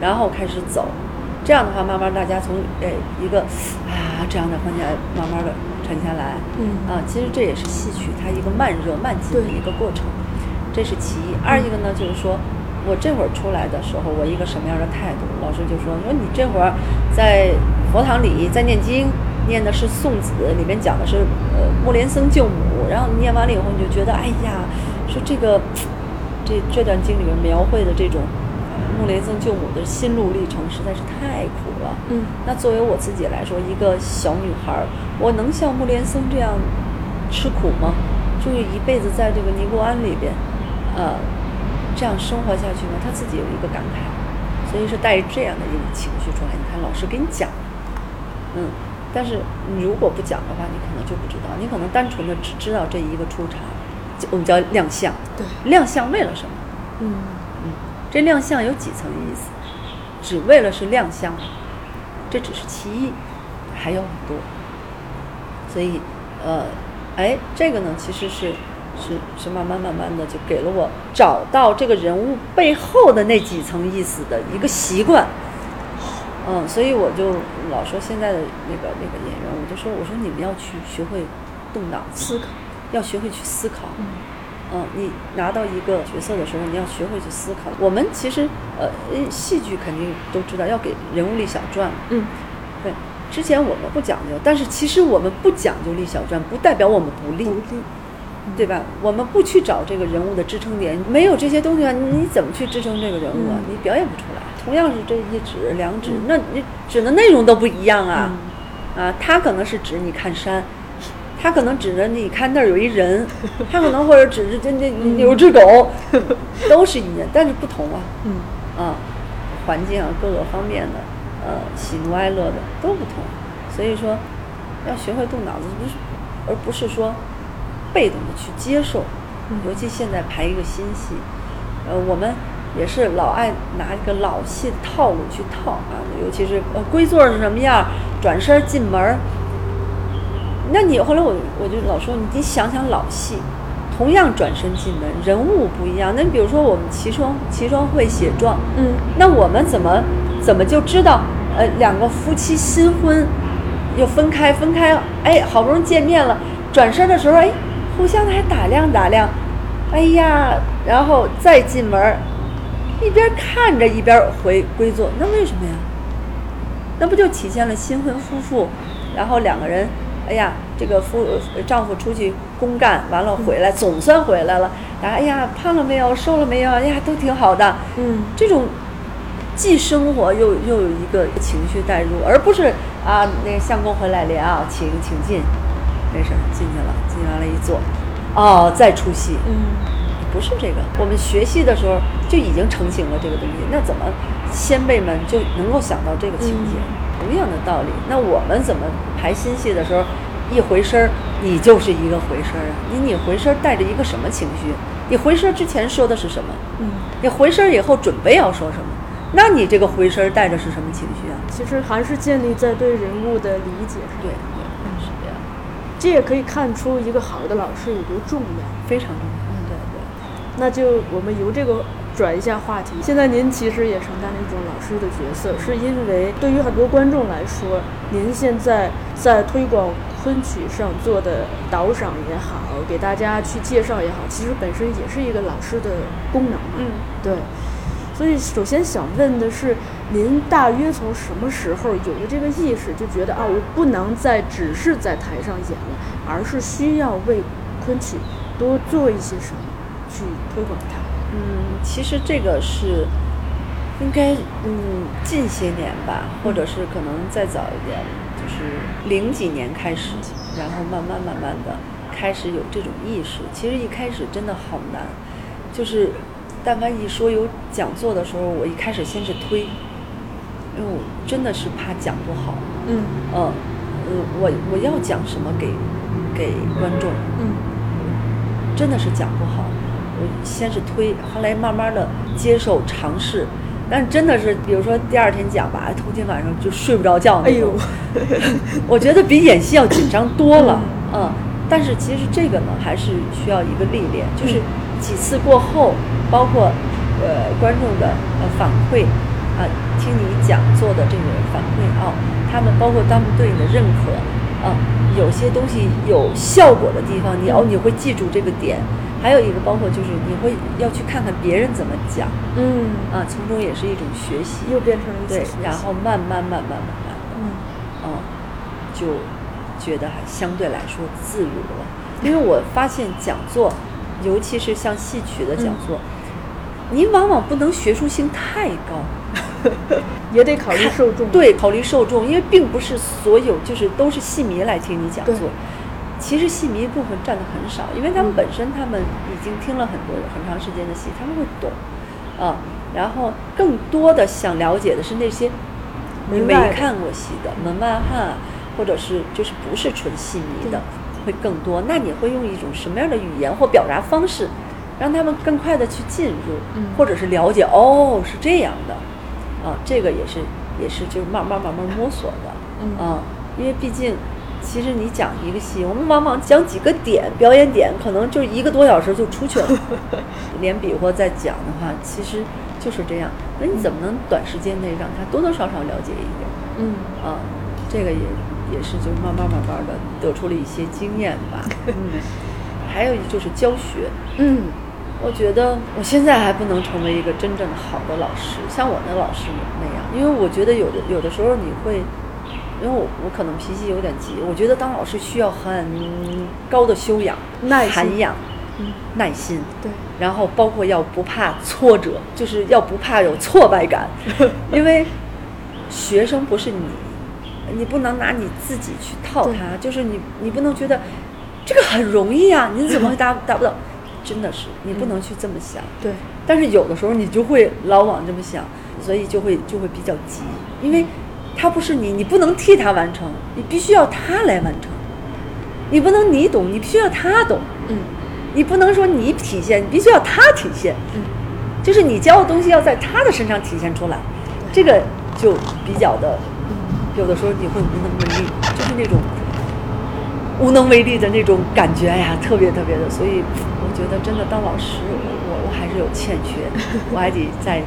然后开始走，这样的话，慢慢大家从诶一个啊这样的环节慢慢的沉下来。嗯，啊，其实这也是戏曲它一个慢热慢进的一个过程，这是其一。二一个呢，就是说。我这会儿出来的时候，我一个什么样的态度？老师就说：“说你这会儿在佛堂里在念经，念的是宋子，里面讲的是呃木莲僧救母。然后念完了以后，你就觉得，哎呀，说这个这这段经里面描绘的这种木莲僧救母的心路历程实在是太苦了。嗯，那作为我自己来说，一个小女孩，我能像木莲僧这样吃苦吗？就是一辈子在这个尼姑庵里边，呃。”这样生活下去呢，他自己有一个感慨，所以说带着这样的一种情绪出来。你看，老师给你讲，嗯，但是你如果不讲的话，你可能就不知道。你可能单纯的只知道这一个出场，我们叫亮相。对，亮相为了什么？嗯嗯，这亮相有几层意思？只为了是亮相，这只是其一，还有很多。所以，呃，哎，这个呢，其实是。是是慢慢慢慢的就给了我找到这个人物背后的那几层意思的一个习惯，嗯，所以我就老说现在的那个那个演员，我就说我说你们要去学会动脑思考，要学会去思考，嗯，你拿到一个角色的时候，你要学会去思考。我们其实呃戏剧肯定都知道要给人物立小传，嗯，对，之前我们不讲究，但是其实我们不讲究立小传，不代表我们不立。对吧？我们不去找这个人物的支撑点，没有这些东西啊，你怎么去支撑这个人物啊？你表演不出来。同样是这一指两指，那你指的内容都不一样啊！啊，他可能是指你看山，他可能指着你看那儿有一人，他可能或者指着这这有只狗，都是一样，但是不同啊。嗯啊，环境啊，各个方面的，呃，喜怒哀乐的都不同，所以说要学会动脑子，不是，而不是说。被动的去接受，尤其现在排一个新戏，呃，我们也是老爱拿一个老戏的套路去套啊，尤其是呃归座是什么样，转身进门儿。那你后来我我就老说，你你想想老戏，同样转身进门，人物不一样。那你比如说我们齐双齐双会写状，嗯，那我们怎么怎么就知道呃两个夫妻新婚？又分开，分开，哎，好不容易见面了，转身的时候，哎，互相的还打量打量，哎呀，然后再进门，一边看着一边回归坐，那为什么呀？那不就体现了新婚夫妇，然后两个人，哎呀，这个夫丈夫出去公干完了回来，总算回来了，然后哎呀，胖了没有，瘦了没有，哎呀，都挺好的，嗯，这种。既生活又又有一个情绪带入，而不是啊，那个相公回来了啊，请请进，没事进去了，进完了一坐，哦，再出戏，嗯，不是这个，我们学戏的时候就已经成型了这个东西，那怎么先辈们就能够想到这个情节？同样的道理，那我们怎么排新戏的时候，一回身儿，你就是一个回身儿啊，你你回身带着一个什么情绪？你回身之前说的是什么？嗯，你回身以后准备要说什么？那你这个回身带着是什么情绪啊？其实还是建立在对人物的理解上。对。这也可以看出一个好的老师有多重要，非常重要。嗯，对对。那就我们由这个转一下话题。现在您其实也承担了一种老师的角色，是因为对于很多观众来说，您现在在推广昆曲上做的导赏也好，给大家去介绍也好，其实本身也是一个老师的功能嘛。嗯，对。所以，首先想问的是，您大约从什么时候有了这个意识，就觉得啊，我不能再只是在台上演了，而是需要为昆曲多做一些什么，去推广它。嗯，其实这个是应该嗯近些年吧，或者是可能再早一点，就是零几年开始，然后慢慢慢慢的开始有这种意识。其实一开始真的好难，就是。但凡一说有讲座的时候，我一开始先是推，因为我真的是怕讲不好。嗯。呃，我我要讲什么给给观众？嗯。真的是讲不好，我先是推，后来慢慢的接受尝试，但真的是，比如说第二天讲吧，头天晚上就睡不着觉那种。哎呦。我觉得比演戏要紧张多了。嗯。但是其实这个呢，还是需要一个历练，就是几次过后。包括，呃，观众的呃反馈，啊，听你讲座的这个反馈啊，他们包括他们对你的认可，啊，有些东西有效果的地方，你哦你会记住这个点。还有一个包括就是你会要去看看别人怎么讲，嗯，啊，从中也是一种学习，又变成了对，然后慢慢慢慢慢慢的，嗯，啊，就觉得还相对来说自如了，因为我发现讲座，尤其是像戏曲的讲座。您往往不能学术性太高，也得考虑受众。对，考虑受众，因为并不是所有就是都是戏迷来听你讲座。其实戏迷部分占的很少，因为他们本身他们已经听了很多很长时间的戏，他们会懂啊。然后更多的想了解的是那些没看过戏的门外汉，或者是就是不是纯戏迷的会更多。那你会用一种什么样的语言或表达方式？让他们更快的去进入，或者是了解哦，是这样的，啊，这个也是也是就是慢慢慢慢摸索的，啊，因为毕竟，其实你讲一个戏，我们往往讲几个点，表演点，可能就一个多小时就出去了，连比划再讲的话，其实就是这样。那你怎么能短时间内让他多多少少了解一点？嗯，啊，这个也也是就慢慢慢慢的得出了一些经验吧。嗯，还有就是教学，嗯。我觉得我现在还不能成为一个真正的好的老师，像我那老师那样，因为我觉得有的有的时候你会，因为我我可能脾气有点急，我觉得当老师需要很高的修养、耐涵养、嗯、耐心，对，然后包括要不怕挫折，就是要不怕有挫败感，因为学生不是你，你不能拿你自己去套他，就是你你不能觉得这个很容易啊，你怎么会达达 不到？真的是，你不能去这么想。对，但是有的时候你就会老往这么想，所以就会就会比较急，因为他不是你，你不能替他完成，你必须要他来完成。你不能你懂，你必须要他懂。嗯，你不能说你体现，你必须要他体现。嗯，就是你教的东西要在他的身上体现出来，这个就比较的，有的时候你会无能为力，就是那种无能为力的那种感觉呀，特别特别的，所以我。觉得真的当老师，我我还是有欠缺，我还得再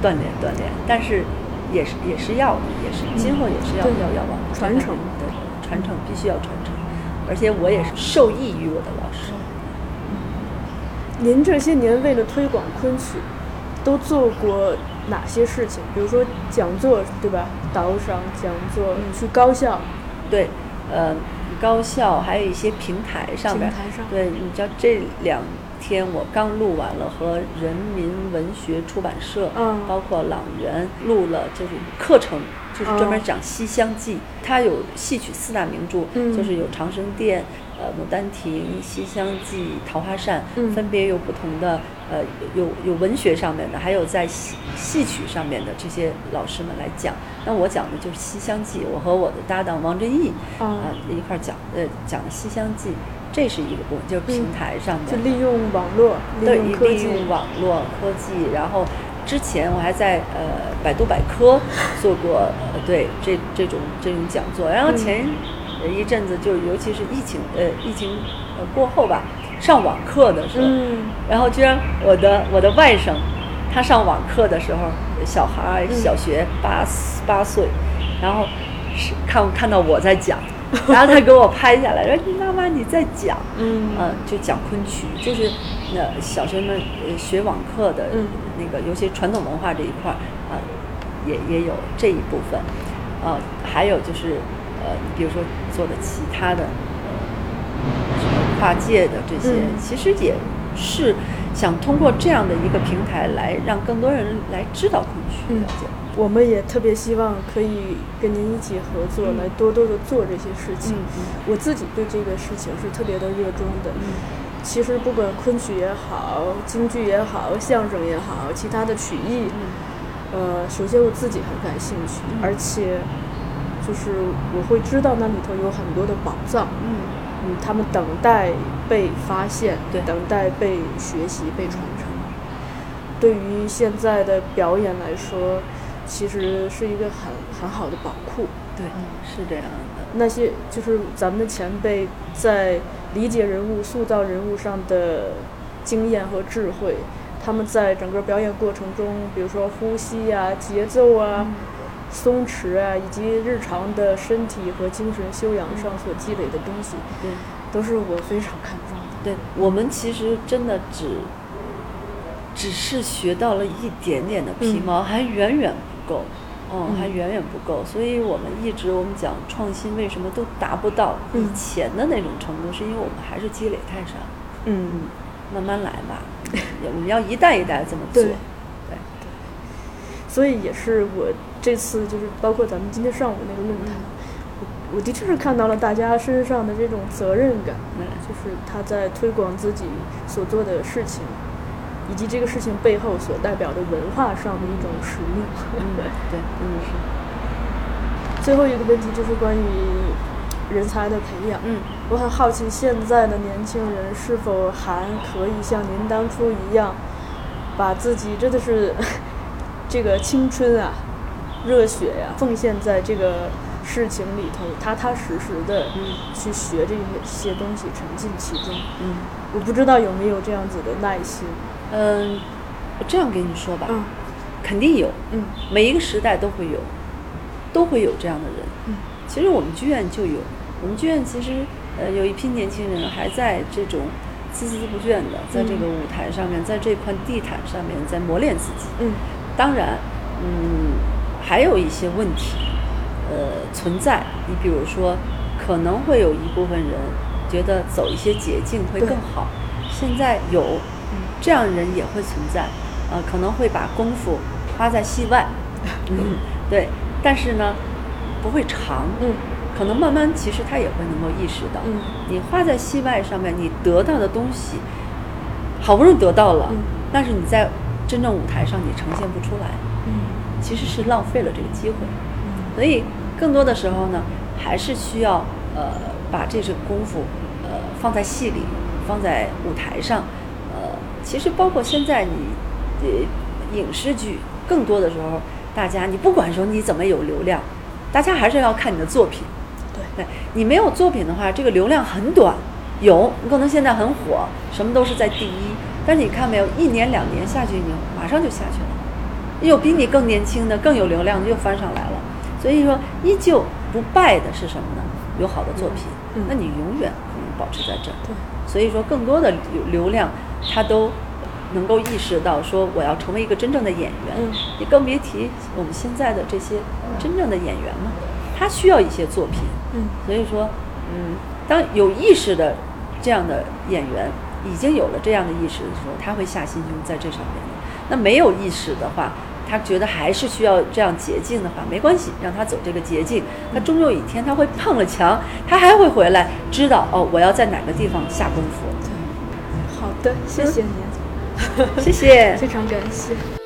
锻炼锻炼。但是也是也是要的，也是今后也是要要要往传承的。传承必须要传承，而且我也是受益于我的老师。您这些年为了推广昆曲，都做过哪些事情？比如说讲座，对吧？导赏讲座，嗯去高校，对，呃，高校还有一些平台上面，对，你知道这两天我刚录完了和人民文学出版社，嗯，包括朗园录了就是课程。就是专门讲《西厢记》，它有戏曲四大名著，就是有《长生殿》、呃《牡丹亭》、《西厢记》、《桃花扇》，分别有不同的呃有有文学上面的，还有在戏戏曲上面的这些老师们来讲。那我讲的就是《西厢记》，我和我的搭档王振义啊一块讲呃讲《西厢记》，这是一个部分，就是平台上面，就利用网络，对，利用网络科技，然后。之前我还在呃百度百科做过呃对这这种这种讲座，然后前一阵子就尤其是疫情呃疫情呃过后吧，上网课的时候，然后居然我的我的外甥他上网课的时候，小孩小学八八岁，然后是看看到我在讲。然后他给我拍下来，说：“妈妈你在讲，嗯，就讲昆曲，就是那小学们学网课的那个，尤其传统文化这一块也也有这一部分，呃，还有就是呃，比如说做的其他的呃跨界的这些，其实也是想通过这样的一个平台来让更多人来知道昆曲，了解。”我们也特别希望可以跟您一起合作，来多多的做这些事情。我自己对这个事情是特别的热衷的。其实不管昆曲也好，京剧也好，相声也好，其他的曲艺，呃，首先我自己很感兴趣，而且就是我会知道那里头有很多的宝藏。嗯，他们等待被发现，对等待被学习、被传承。对于现在的表演来说。其实是一个很很好的宝库，对，是这样的。那些就是咱们的前辈在理解人物、塑造人物上的经验和智慧，他们在整个表演过程中，比如说呼吸啊、节奏啊、松弛啊，以及日常的身体和精神修养上所积累的东西，对，都是我非常看重的。对我们其实真的只只是学到了一点点的皮毛，还远远不。够，嗯，还远远不够，所以我们一直我们讲创新，为什么都达不到以前的那种程度？是因为我们还是积累太少，嗯嗯，慢慢来吧，我们要一代一代这么做，对，对，所以也是我这次就是包括咱们今天上午那个论坛，我我的确是看到了大家身上的这种责任感，就是他在推广自己所做的事情。以及这个事情背后所代表的文化上的一种使命。嗯，对，嗯是。最后一个问题就是关于人才的培养。嗯，我很好奇现在的年轻人是否还可以像您当初一样，把自己真的是这个青春啊、热血呀奉献在这个事情里头，踏踏实实的去学这些东西，沉浸其中。嗯，我不知道有没有这样子的耐心。嗯，我这样跟你说吧，嗯肯定有，嗯，每一个时代都会有，都会有这样的人。嗯，其实我们剧院就有，我们剧院其实呃有一批年轻人还在这种孜孜不倦的在这个舞台上面，在这块地毯上面在磨练自己。嗯，当然，嗯，还有一些问题，呃，存在。你比如说，可能会有一部分人觉得走一些捷径会更好。现在有。这样人也会存在，呃，可能会把功夫花在戏外，嗯，对，但是呢，不会长，嗯，可能慢慢其实他也会能够意识到，嗯，你花在戏外上面，你得到的东西，好不容易得到了，但是你在真正舞台上你呈现不出来，嗯，其实是浪费了这个机会，嗯，所以更多的时候呢，还是需要呃把这些功夫呃放在戏里，放在舞台上。呃其实包括现在你，呃，影视剧更多的时候，大家你不管说你怎么有流量，大家还是要看你的作品。对，你没有作品的话，这个流量很短。有，你可能现在很火，什么都是在第一，但是你看没有，一年两年下去，你马上就下去了。有比你更年轻的、更有流量的又翻上来了。所以说，依旧不败的是什么呢？有好的作品，那你永远可能保持在这儿。对，所以说更多的流流量，他都能够意识到说我要成为一个真正的演员。嗯，你更别提我们现在的这些真正的演员了，他需要一些作品。嗯，所以说，嗯，当有意识的这样的演员已经有了这样的意识的时候，他会下心胸在这上面。那没有意识的话，他觉得还是需要这样捷径的话，没关系，让他走这个捷径。他终有一天他会碰了墙，他还会回来，知道哦，我要在哪个地方下功夫。好的，谢谢您，谢谢，非常感谢。